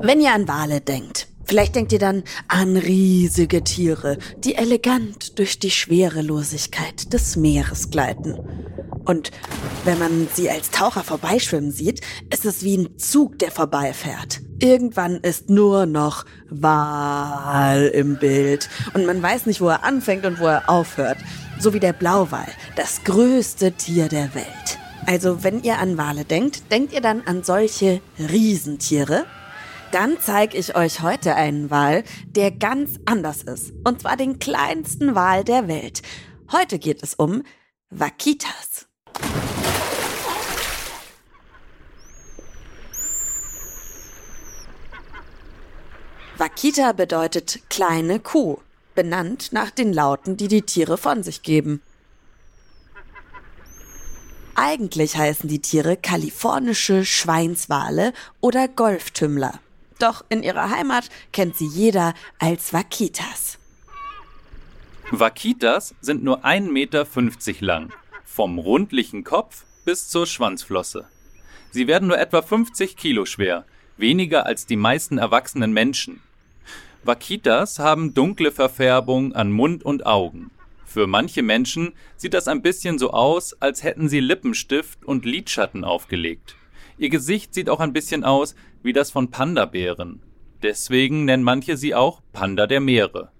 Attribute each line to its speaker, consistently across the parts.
Speaker 1: Wenn ihr an Wale denkt, vielleicht denkt ihr dann an riesige Tiere, die elegant durch die Schwerelosigkeit des Meeres gleiten. Und wenn man sie als Taucher vorbeischwimmen sieht, ist es wie ein Zug, der vorbeifährt. Irgendwann ist nur noch Wal im Bild und man weiß nicht, wo er anfängt und wo er aufhört. So wie der Blauwal, das größte Tier der Welt. Also wenn ihr an Wale denkt, denkt ihr dann an solche Riesentiere? Dann zeige ich euch heute einen Wal, der ganz anders ist. Und zwar den kleinsten Wal der Welt. Heute geht es um Vaquitas. Vaquita bedeutet kleine Kuh, benannt nach den Lauten, die die Tiere von sich geben. Eigentlich heißen die Tiere kalifornische Schweinswale oder Golftümmler. Doch in ihrer Heimat kennt sie jeder als Vaquitas.
Speaker 2: Vaquitas sind nur 1,50 Meter lang, vom rundlichen Kopf bis zur Schwanzflosse. Sie werden nur etwa 50 Kilo schwer, weniger als die meisten erwachsenen Menschen. Vaquitas haben dunkle Verfärbung an Mund und Augen. Für manche Menschen sieht das ein bisschen so aus, als hätten sie Lippenstift und Lidschatten aufgelegt. Ihr Gesicht sieht auch ein bisschen aus wie das von Panda-Bären. Deswegen nennen manche sie auch Panda der Meere.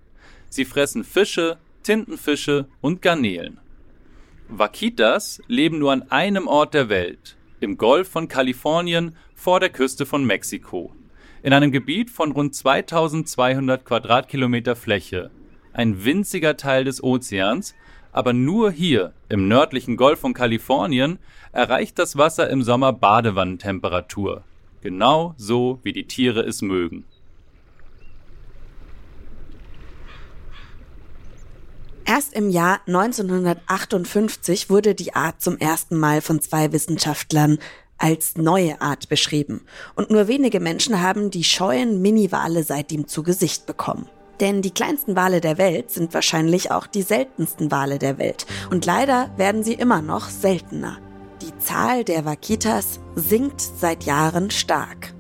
Speaker 2: Sie fressen Fische, Tintenfische und Garnelen. Vaquitas leben nur an einem Ort der Welt, im Golf von Kalifornien vor der Küste von Mexiko, in einem Gebiet von rund 2200 Quadratkilometer Fläche, ein winziger Teil des Ozeans, aber nur hier im nördlichen Golf von Kalifornien erreicht das Wasser im Sommer Badewannentemperatur, genau so wie die Tiere es mögen.
Speaker 1: Erst im Jahr 1958 wurde die Art zum ersten Mal von zwei Wissenschaftlern als neue Art beschrieben. Und nur wenige Menschen haben die scheuen Miniwale seitdem zu Gesicht bekommen. Denn die kleinsten Wale der Welt sind wahrscheinlich auch die seltensten Wale der Welt. Und leider werden sie immer noch seltener. Zahl der Vaquitas sinkt seit Jahren stark.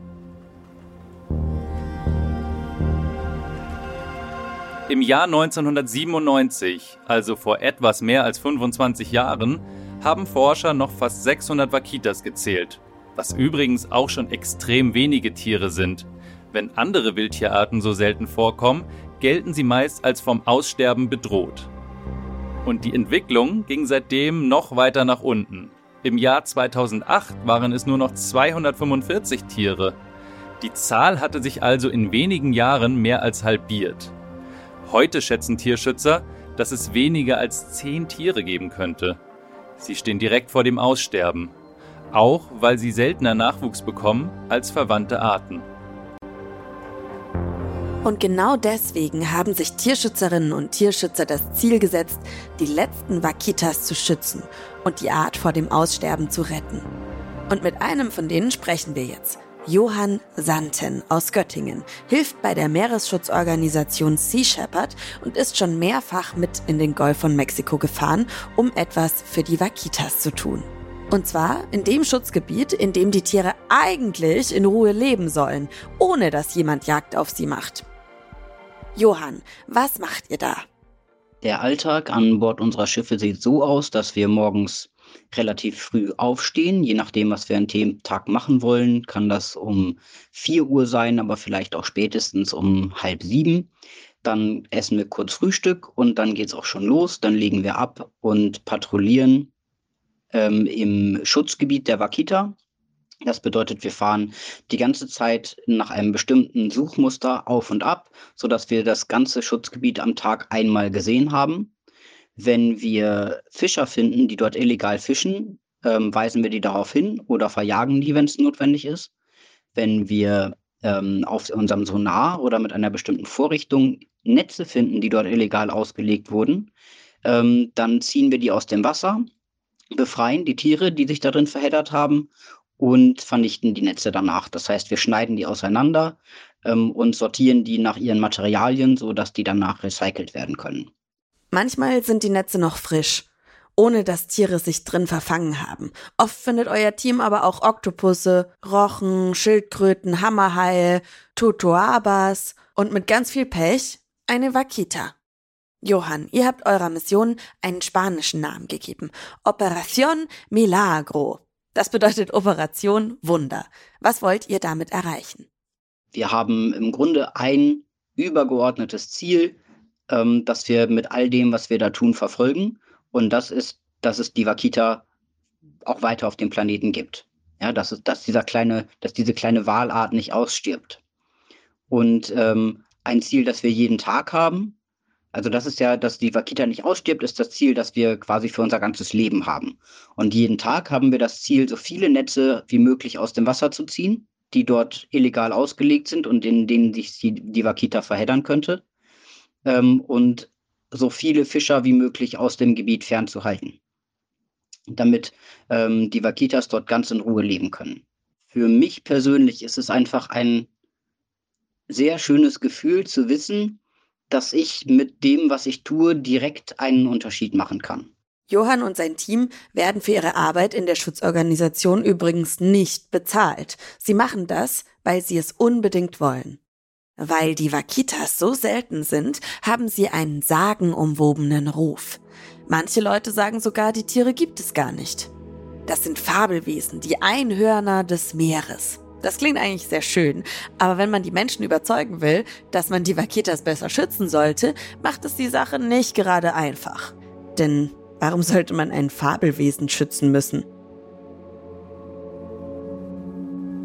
Speaker 2: Im Jahr 1997, also vor etwas mehr als 25 Jahren, haben Forscher noch fast 600 Vaquitas gezählt, was übrigens auch schon extrem wenige Tiere sind. Wenn andere Wildtierarten so selten vorkommen, gelten sie meist als vom Aussterben bedroht. Und die Entwicklung ging seitdem noch weiter nach unten. Im Jahr 2008 waren es nur noch 245 Tiere. Die Zahl hatte sich also in wenigen Jahren mehr als halbiert. Heute schätzen Tierschützer, dass es weniger als 10 Tiere geben könnte. Sie stehen direkt vor dem Aussterben, auch weil sie seltener Nachwuchs bekommen als verwandte Arten.
Speaker 1: Und genau deswegen haben sich Tierschützerinnen und Tierschützer das Ziel gesetzt, die letzten Vaquitas zu schützen und die Art vor dem Aussterben zu retten. Und mit einem von denen sprechen wir jetzt. Johann Santen aus Göttingen hilft bei der Meeresschutzorganisation Sea Shepherd und ist schon mehrfach mit in den Golf von Mexiko gefahren, um etwas für die Vaquitas zu tun. Und zwar in dem Schutzgebiet, in dem die Tiere eigentlich in Ruhe leben sollen, ohne dass jemand Jagd auf sie macht. Johann, was macht ihr da?
Speaker 3: Der Alltag an Bord unserer Schiffe sieht so aus, dass wir morgens relativ früh aufstehen. Je nachdem, was wir an dem Tag machen wollen, kann das um 4 Uhr sein, aber vielleicht auch spätestens um halb sieben. Dann essen wir kurz Frühstück und dann geht es auch schon los. Dann legen wir ab und patrouillieren ähm, im Schutzgebiet der Wakita. Das bedeutet, wir fahren die ganze Zeit nach einem bestimmten Suchmuster auf und ab, sodass wir das ganze Schutzgebiet am Tag einmal gesehen haben. Wenn wir Fischer finden, die dort illegal fischen, ähm, weisen wir die darauf hin oder verjagen die, wenn es notwendig ist. Wenn wir ähm, auf unserem Sonar oder mit einer bestimmten Vorrichtung Netze finden, die dort illegal ausgelegt wurden, ähm, dann ziehen wir die aus dem Wasser, befreien die Tiere, die sich darin verheddert haben und vernichten die Netze danach. Das heißt, wir schneiden die auseinander ähm, und sortieren die nach ihren Materialien, sodass die danach recycelt werden können.
Speaker 1: Manchmal sind die Netze noch frisch, ohne dass Tiere sich drin verfangen haben. Oft findet euer Team aber auch Oktopusse, Rochen, Schildkröten, Hammerhaie, Totoabas und mit ganz viel Pech eine Vaquita. Johann, ihr habt eurer Mission einen spanischen Namen gegeben. Operación Milagro. Das bedeutet Operation Wunder. Was wollt ihr damit erreichen?
Speaker 3: Wir haben im Grunde ein übergeordnetes Ziel, ähm, das wir mit all dem, was wir da tun, verfolgen. Und das ist, dass es die Wakita auch weiter auf dem Planeten gibt. Ja, dass, es, dass, dieser kleine, dass diese kleine Walart nicht ausstirbt. Und ähm, ein Ziel, das wir jeden Tag haben, also das ist ja, dass die Wakita nicht ausstirbt, ist das Ziel, das wir quasi für unser ganzes Leben haben. Und jeden Tag haben wir das Ziel, so viele Netze wie möglich aus dem Wasser zu ziehen, die dort illegal ausgelegt sind und in denen sich die, die Wakita verheddern könnte ähm, und so viele Fischer wie möglich aus dem Gebiet fernzuhalten, damit ähm, die Wakitas dort ganz in Ruhe leben können. Für mich persönlich ist es einfach ein sehr schönes Gefühl zu wissen, dass ich mit dem, was ich tue, direkt einen Unterschied machen kann.
Speaker 1: Johann und sein Team werden für ihre Arbeit in der Schutzorganisation übrigens nicht bezahlt. Sie machen das, weil sie es unbedingt wollen. Weil die Wakitas so selten sind, haben sie einen sagenumwobenen Ruf. Manche Leute sagen sogar, die Tiere gibt es gar nicht. Das sind Fabelwesen, die Einhörner des Meeres. Das klingt eigentlich sehr schön, aber wenn man die Menschen überzeugen will, dass man die Vakitas besser schützen sollte, macht es die Sache nicht gerade einfach. Denn warum sollte man ein Fabelwesen schützen müssen?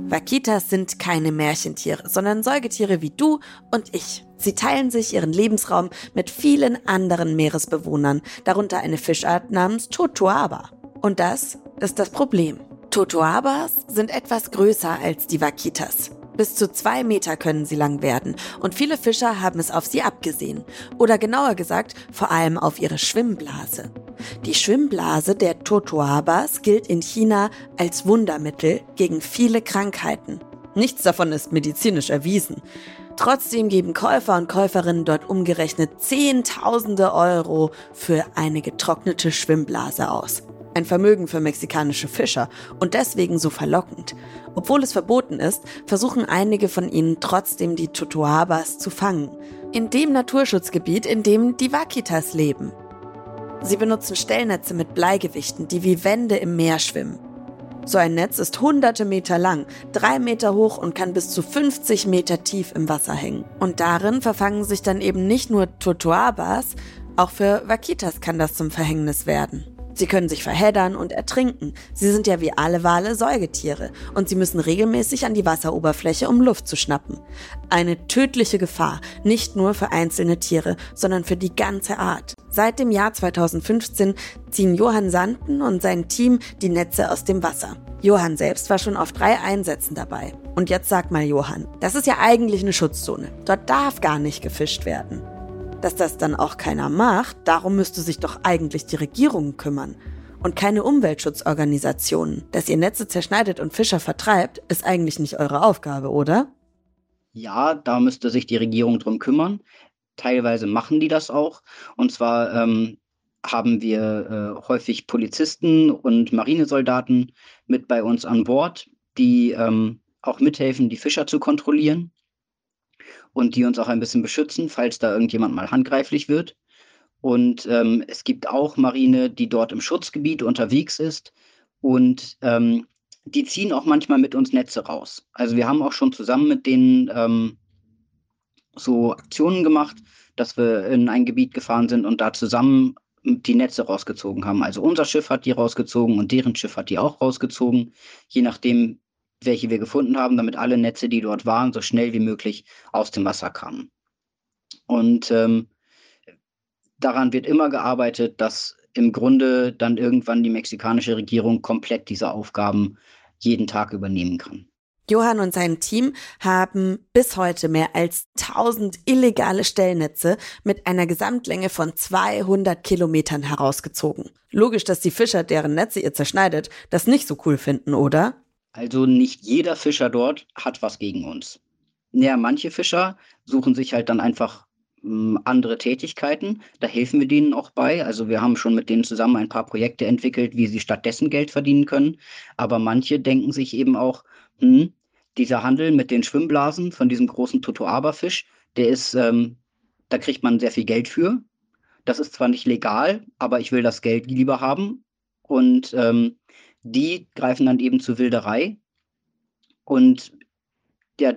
Speaker 1: Vakitas sind keine Märchentiere, sondern Säugetiere wie du und ich. Sie teilen sich ihren Lebensraum mit vielen anderen Meeresbewohnern, darunter eine Fischart namens Totoaba. Und das ist das Problem. Totoabas sind etwas größer als die Vakitas. Bis zu zwei Meter können sie lang werden und viele Fischer haben es auf sie abgesehen. Oder genauer gesagt, vor allem auf ihre Schwimmblase. Die Schwimmblase der Totoabas gilt in China als Wundermittel gegen viele Krankheiten. Nichts davon ist medizinisch erwiesen. Trotzdem geben Käufer und Käuferinnen dort umgerechnet Zehntausende Euro für eine getrocknete Schwimmblase aus. Ein Vermögen für mexikanische Fischer und deswegen so verlockend. Obwohl es verboten ist, versuchen einige von ihnen trotzdem die Totoabas zu fangen. In dem Naturschutzgebiet, in dem die Wakitas leben. Sie benutzen Stellnetze mit Bleigewichten, die wie Wände im Meer schwimmen. So ein Netz ist hunderte Meter lang, drei Meter hoch und kann bis zu 50 Meter tief im Wasser hängen. Und darin verfangen sich dann eben nicht nur Totoabas, auch für Vakitas kann das zum Verhängnis werden. Sie können sich verheddern und ertrinken. Sie sind ja wie alle Wale Säugetiere und sie müssen regelmäßig an die Wasseroberfläche, um Luft zu schnappen. Eine tödliche Gefahr, nicht nur für einzelne Tiere, sondern für die ganze Art. Seit dem Jahr 2015 ziehen Johann Sanden und sein Team die Netze aus dem Wasser. Johann selbst war schon auf drei Einsätzen dabei. Und jetzt sag mal Johann, das ist ja eigentlich eine Schutzzone. Dort darf gar nicht gefischt werden. Dass das dann auch keiner macht, darum müsste sich doch eigentlich die Regierung kümmern. Und keine Umweltschutzorganisationen. Dass ihr Netze zerschneidet und Fischer vertreibt, ist eigentlich nicht eure Aufgabe, oder?
Speaker 3: Ja, da müsste sich die Regierung drum kümmern. Teilweise machen die das auch. Und zwar ähm, haben wir äh, häufig Polizisten und Marinesoldaten mit bei uns an Bord, die ähm, auch mithelfen, die Fischer zu kontrollieren und die uns auch ein bisschen beschützen, falls da irgendjemand mal handgreiflich wird. Und ähm, es gibt auch Marine, die dort im Schutzgebiet unterwegs ist und ähm, die ziehen auch manchmal mit uns Netze raus. Also wir haben auch schon zusammen mit denen ähm, so Aktionen gemacht, dass wir in ein Gebiet gefahren sind und da zusammen die Netze rausgezogen haben. Also unser Schiff hat die rausgezogen und deren Schiff hat die auch rausgezogen, je nachdem, welche wir gefunden haben, damit alle Netze, die dort waren, so schnell wie möglich aus dem Wasser kamen. Und ähm, daran wird immer gearbeitet, dass im Grunde dann irgendwann die mexikanische Regierung komplett diese Aufgaben jeden Tag übernehmen kann.
Speaker 1: Johann und sein Team haben bis heute mehr als 1000 illegale Stellnetze mit einer Gesamtlänge von 200 Kilometern herausgezogen. Logisch, dass die Fischer, deren Netze ihr zerschneidet, das nicht so cool finden, oder?
Speaker 3: Also nicht jeder Fischer dort hat was gegen uns. Ja, manche Fischer suchen sich halt dann einfach hm, andere Tätigkeiten. Da helfen wir denen auch bei. Also wir haben schon mit denen zusammen ein paar Projekte entwickelt, wie sie stattdessen Geld verdienen können. Aber manche denken sich eben auch, hm, dieser Handel mit den Schwimmblasen von diesem großen Totoaba-Fisch, der ist, ähm, da kriegt man sehr viel Geld für. Das ist zwar nicht legal, aber ich will das Geld lieber haben. Und ähm, die greifen dann eben zur Wilderei. Und ja,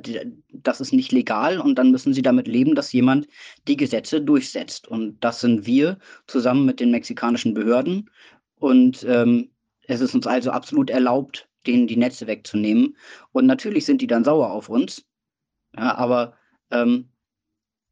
Speaker 3: das ist nicht legal und dann müssen sie damit leben, dass jemand die Gesetze durchsetzt. Und das sind wir zusammen mit den mexikanischen Behörden. Und ähm, es ist uns also absolut erlaubt, denen die Netze wegzunehmen. Und natürlich sind die dann sauer auf uns. Ja, aber ähm,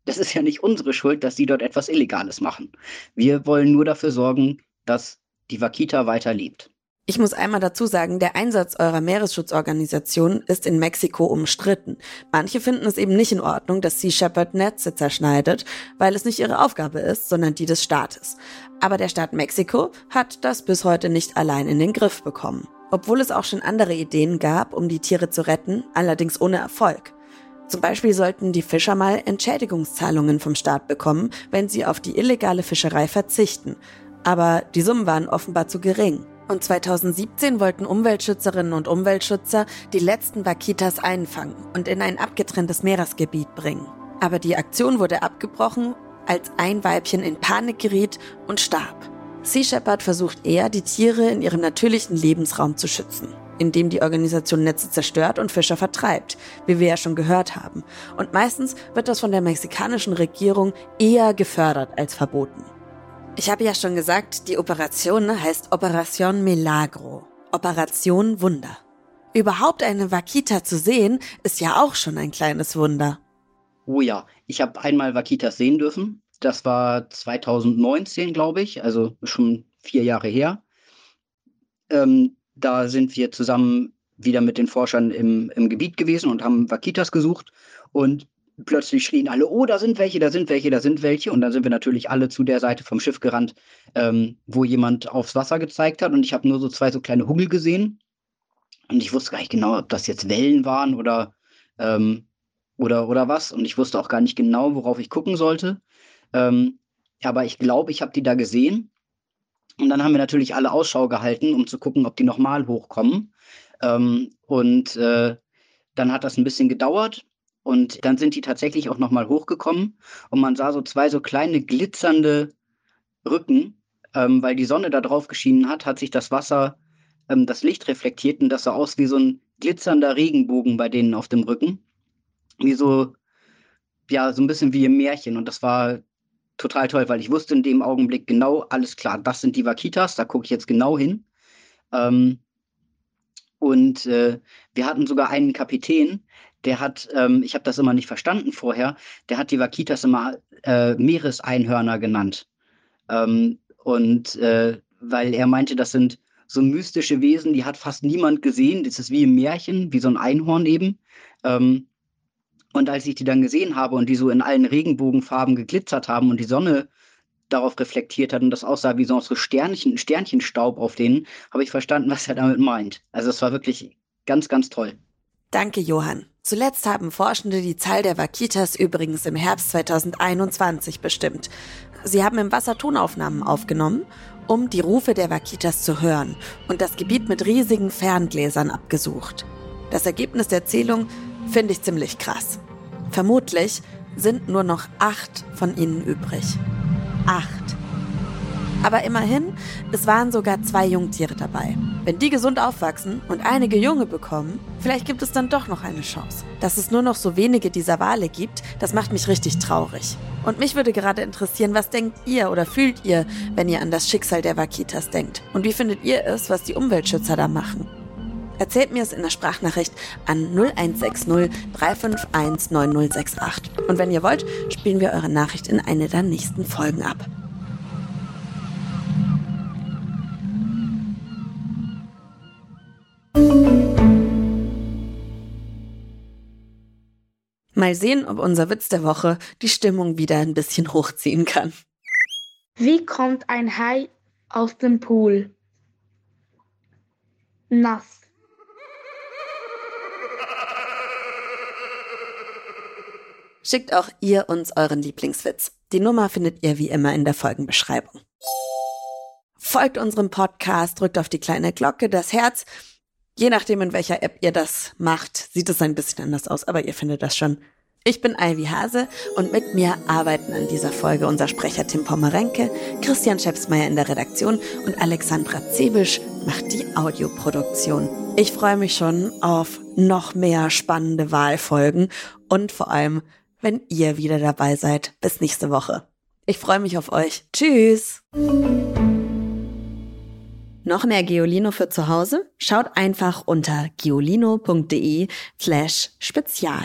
Speaker 3: das ist ja nicht unsere Schuld, dass sie dort etwas Illegales machen. Wir wollen nur dafür sorgen, dass die Wakita weiter lebt.
Speaker 1: Ich muss einmal dazu sagen, der Einsatz eurer Meeresschutzorganisation ist in Mexiko umstritten. Manche finden es eben nicht in Ordnung, dass Sea Shepherd Netze zerschneidet, weil es nicht ihre Aufgabe ist, sondern die des Staates. Aber der Staat Mexiko hat das bis heute nicht allein in den Griff bekommen. Obwohl es auch schon andere Ideen gab, um die Tiere zu retten, allerdings ohne Erfolg. Zum Beispiel sollten die Fischer mal Entschädigungszahlungen vom Staat bekommen, wenn sie auf die illegale Fischerei verzichten. Aber die Summen waren offenbar zu gering. Und 2017 wollten Umweltschützerinnen und Umweltschützer die letzten Vaquitas einfangen und in ein abgetrenntes Meeresgebiet bringen. Aber die Aktion wurde abgebrochen, als ein Weibchen in Panik geriet und starb. Sea Shepherd versucht eher, die Tiere in ihrem natürlichen Lebensraum zu schützen, indem die Organisation Netze zerstört und Fischer vertreibt, wie wir ja schon gehört haben. Und meistens wird das von der mexikanischen Regierung eher gefördert als verboten. Ich habe ja schon gesagt, die Operation heißt Operation Milagro. Operation Wunder. Überhaupt eine Wakita zu sehen, ist ja auch schon ein kleines Wunder.
Speaker 3: Oh ja, ich habe einmal Wakitas sehen dürfen. Das war 2019, glaube ich, also schon vier Jahre her. Ähm, da sind wir zusammen wieder mit den Forschern im, im Gebiet gewesen und haben Wakitas gesucht. Und plötzlich schrien alle, oh, da sind welche, da sind welche, da sind welche. Und dann sind wir natürlich alle zu der Seite vom Schiff gerannt, ähm, wo jemand aufs Wasser gezeigt hat. Und ich habe nur so zwei so kleine Huggel gesehen. Und ich wusste gar nicht genau, ob das jetzt Wellen waren oder, ähm, oder, oder was. Und ich wusste auch gar nicht genau, worauf ich gucken sollte. Ähm, aber ich glaube, ich habe die da gesehen. Und dann haben wir natürlich alle Ausschau gehalten, um zu gucken, ob die nochmal hochkommen. Ähm, und äh, dann hat das ein bisschen gedauert. Und dann sind die tatsächlich auch nochmal hochgekommen und man sah so zwei so kleine glitzernde Rücken, ähm, weil die Sonne da drauf geschienen hat, hat sich das Wasser, ähm, das Licht reflektiert und das sah aus wie so ein glitzernder Regenbogen bei denen auf dem Rücken. Wie so, ja, so ein bisschen wie im Märchen. Und das war total toll, weil ich wusste in dem Augenblick genau, alles klar, das sind die Vakitas, da gucke ich jetzt genau hin. Ähm, und äh, wir hatten sogar einen Kapitän, der hat, ähm, ich habe das immer nicht verstanden vorher, der hat die Vakitas immer äh, Meereseinhörner genannt. Ähm, und äh, weil er meinte, das sind so mystische Wesen, die hat fast niemand gesehen. Das ist wie im Märchen, wie so ein Einhorn eben. Ähm, und als ich die dann gesehen habe und die so in allen Regenbogenfarben geglitzert haben und die Sonne darauf reflektiert hat und das aussah wie so Sternchen, Sternchenstaub auf denen, habe ich verstanden, was er damit meint. Also es war wirklich ganz, ganz toll.
Speaker 1: Danke, Johann. Zuletzt haben Forschende die Zahl der Vakitas übrigens im Herbst 2021 bestimmt. Sie haben im Wasser Tonaufnahmen aufgenommen, um die Rufe der Vakitas zu hören und das Gebiet mit riesigen Ferngläsern abgesucht. Das Ergebnis der Zählung finde ich ziemlich krass. Vermutlich sind nur noch acht von ihnen übrig. Acht. Aber immerhin, es waren sogar zwei Jungtiere dabei. Wenn die gesund aufwachsen und einige Junge bekommen, vielleicht gibt es dann doch noch eine Chance. Dass es nur noch so wenige dieser Wale gibt, das macht mich richtig traurig. Und mich würde gerade interessieren, was denkt ihr oder fühlt ihr, wenn ihr an das Schicksal der Vakitas denkt? Und wie findet ihr es, was die Umweltschützer da machen? Erzählt mir es in der Sprachnachricht an 0160 351 9068. Und wenn ihr wollt, spielen wir eure Nachricht in eine der nächsten Folgen ab. Mal sehen, ob unser Witz der Woche die Stimmung wieder ein bisschen hochziehen kann.
Speaker 4: Wie kommt ein Hai aus dem Pool? Nass.
Speaker 1: Schickt auch ihr uns euren Lieblingswitz. Die Nummer findet ihr wie immer in der Folgenbeschreibung. Folgt unserem Podcast, drückt auf die kleine Glocke, das Herz. Je nachdem, in welcher App ihr das macht, sieht es ein bisschen anders aus, aber ihr findet das schon. Ich bin Ivy Hase und mit mir arbeiten an dieser Folge unser Sprecher Tim Pommerenke, Christian Schepsmeier in der Redaktion und Alexandra Zebisch macht die Audioproduktion. Ich freue mich schon auf noch mehr spannende Wahlfolgen und vor allem, wenn ihr wieder dabei seid. Bis nächste Woche. Ich freue mich auf euch. Tschüss! Noch mehr Geolino für zu Hause? Schaut einfach unter geolino.de slash spezial.